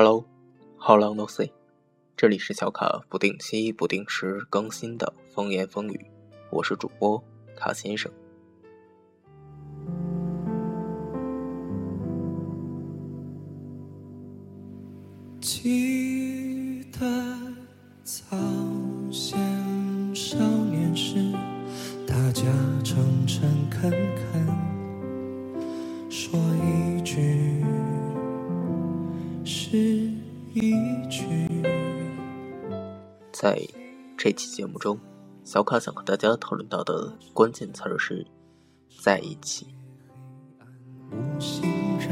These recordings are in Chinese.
Hello，How long no see，这里是小卡不定期、不定时更新的风言风语，我是主播卡先生。是一句。在这期节目中，小卡想和大家讨论到的关键词儿是“在一起”。人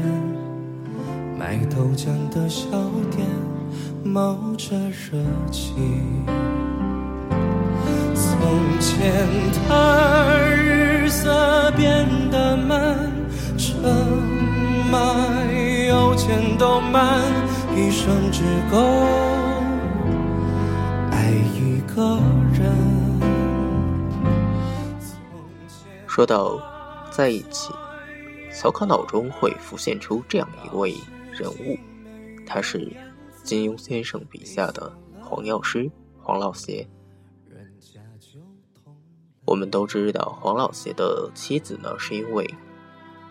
卖豆浆的小店冒着热气。从前的日色变得邮件都慢，一生只够爱一个人。说到在一起，小卡脑中会浮现出这样一位人物，他是金庸先生笔下的黄药师黄老邪。我们都知道，黄老邪的妻子呢，是因为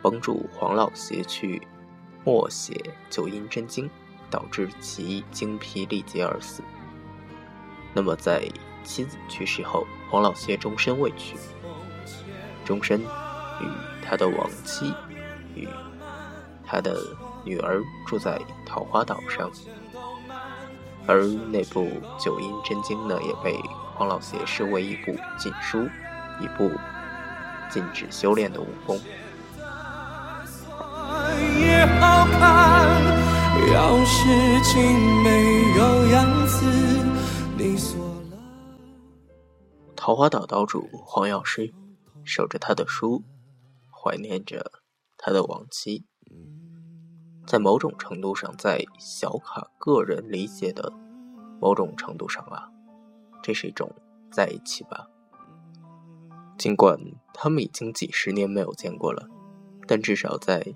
帮助黄老邪去默写《九阴真经》，导致其精疲力竭而死。那么在妻子去世后，黄老邪终身未娶，终身与他的亡妻与他的女儿住在桃花岛上，而那部《九阴真经》呢，也被黄老邪视为一部禁书，一部禁止修炼的武功。也好看。要是竟没有样子，你锁了。桃花岛岛主黄药师守着他的书，怀念着他的亡妻。在某种程度上，在小卡个人理解的某种程度上啊，这是一种在一起吧。尽管他们已经几十年没有见过了，但至少在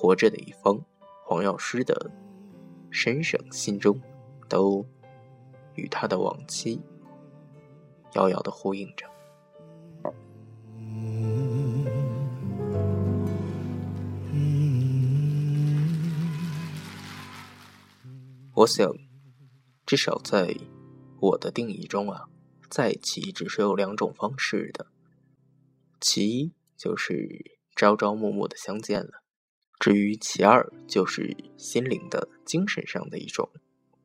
活着的一方黄药师的身上、心中，都与他的亡妻遥遥的呼应着。我想，至少在我的定义中啊，在一起只是有两种方式的。其一就是朝朝暮暮的相见了，至于其二就是心灵的、精神上的一种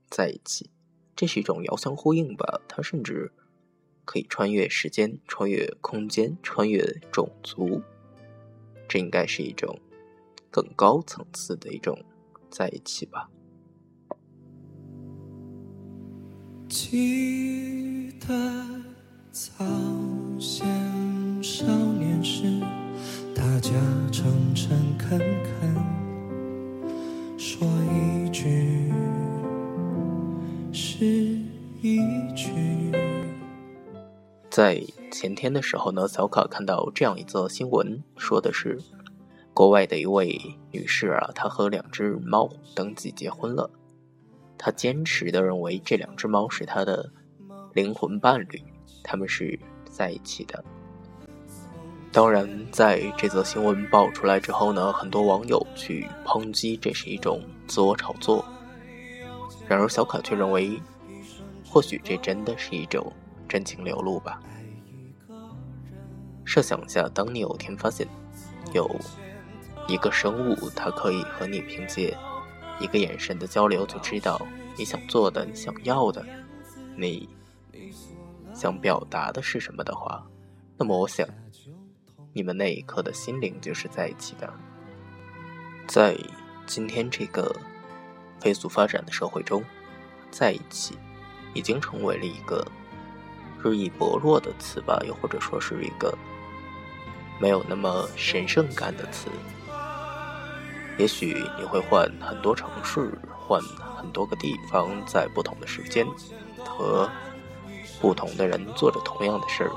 在一起，这是一种遥相呼应吧。它甚至可以穿越时间、穿越空间、穿越种族，这应该是一种更高层次的一种在一起吧。记得早先少年时，大家诚诚恳在前天的时候呢，小卡看到这样一则新闻，说的是国外的一位女士啊，她和两只猫登记结婚了。她坚持的认为这两只猫是她的灵魂伴侣，他们是在一起的。当然，在这则新闻爆出来之后呢，很多网友去抨击这是一种自我炒作。然而，小卡却认为，或许这真的是一种真情流露吧。设想一下，当你有天发现有一个生物，它可以和你凭借一个眼神的交流就知道你想做的、你想要的、你想表达的是什么的话，那么我想，你们那一刻的心灵就是在一起的。在今天这个飞速发展的社会中，在一起已经成为了一个日益薄弱的词吧，又或者说是一个没有那么神圣感的词。也许你会换很多城市，换很多个地方，在不同的时间和不同的人做着同样的事儿，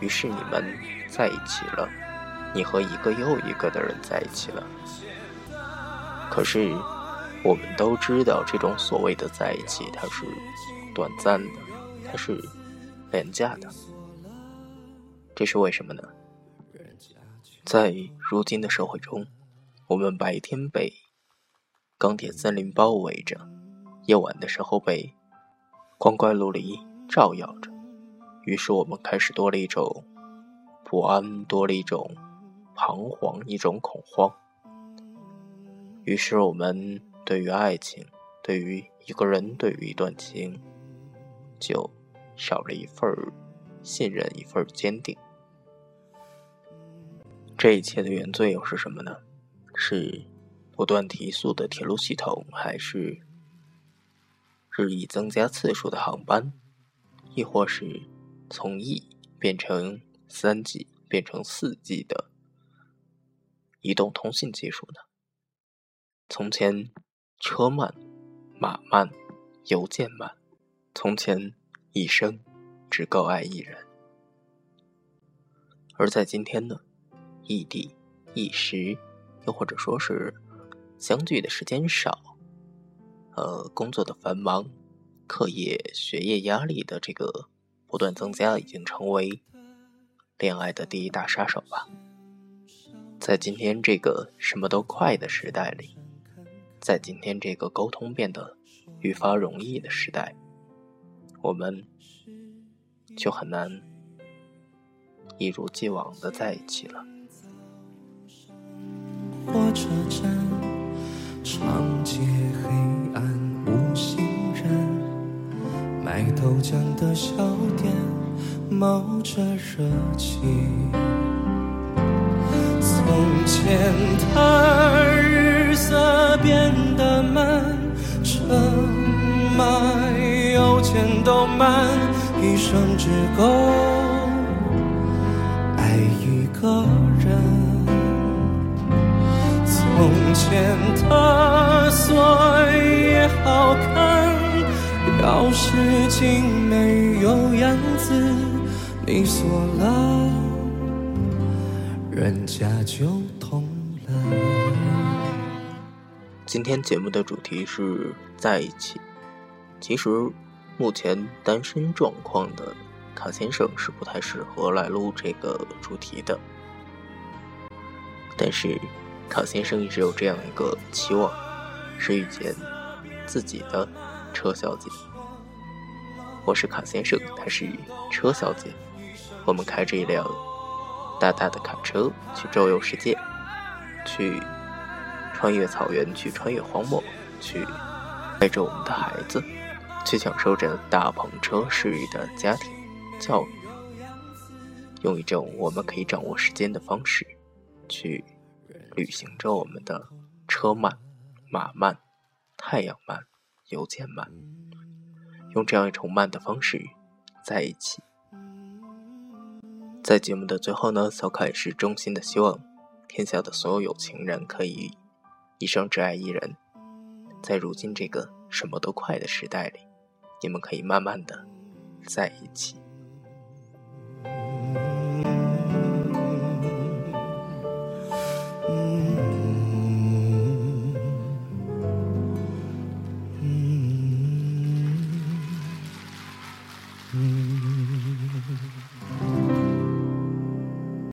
于是你们在一起了，你和一个又一个的人在一起了。可是，我们都知道，这种所谓的在一起，它是短暂的，它是廉价的。这是为什么呢？在如今的社会中，我们白天被钢铁森林包围着，夜晚的时候被光怪陆离照耀着，于是我们开始多了一种不安，多了一种彷徨，一种恐慌。于是我们对于爱情，对于一个人，对于一段情，就少了一份信任，一份坚定。这一切的原罪又是什么呢？是不断提速的铁路系统，还是日益增加次数的航班，亦或是从 E 变成三 G 变成四 G 的移动通信技术呢？从前车慢、马慢、邮件慢；从前一生只够爱一人，而在今天呢？异地、异时，又或者说是相聚的时间少，呃，工作的繁忙、课业、学业压力的这个不断增加，已经成为恋爱的第一大杀手吧。在今天这个什么都快的时代里，在今天这个沟通变得愈发容易的时代，我们就很难一如既往的在一起了。火车站，长街黑暗无行人，卖豆浆的小店冒着热气。从前他都慢，一生只够爱一个人。从前的锁也好看，钥匙有样子，你锁了，人家就懂了。今天节目的主题是在一起。其实，目前单身状况的卡先生是不太适合来录这个主题的，但是。卡先生一直有这样一个期望，是遇见自己的车小姐。我是卡先生，她是车小姐。我们开着一辆大大的卡车去周游世界，去穿越草原，去穿越荒漠，去带着我们的孩子，去享受着大篷车式的家庭教育，用一种我们可以掌握时间的方式去。旅行着我们的车慢、马慢、太阳慢、邮件慢，用这样一种慢的方式在一起。在节目的最后呢，小凯是衷心的希望天下的所有有情人可以一生只爱一人。在如今这个什么都快的时代里，你们可以慢慢的在一起。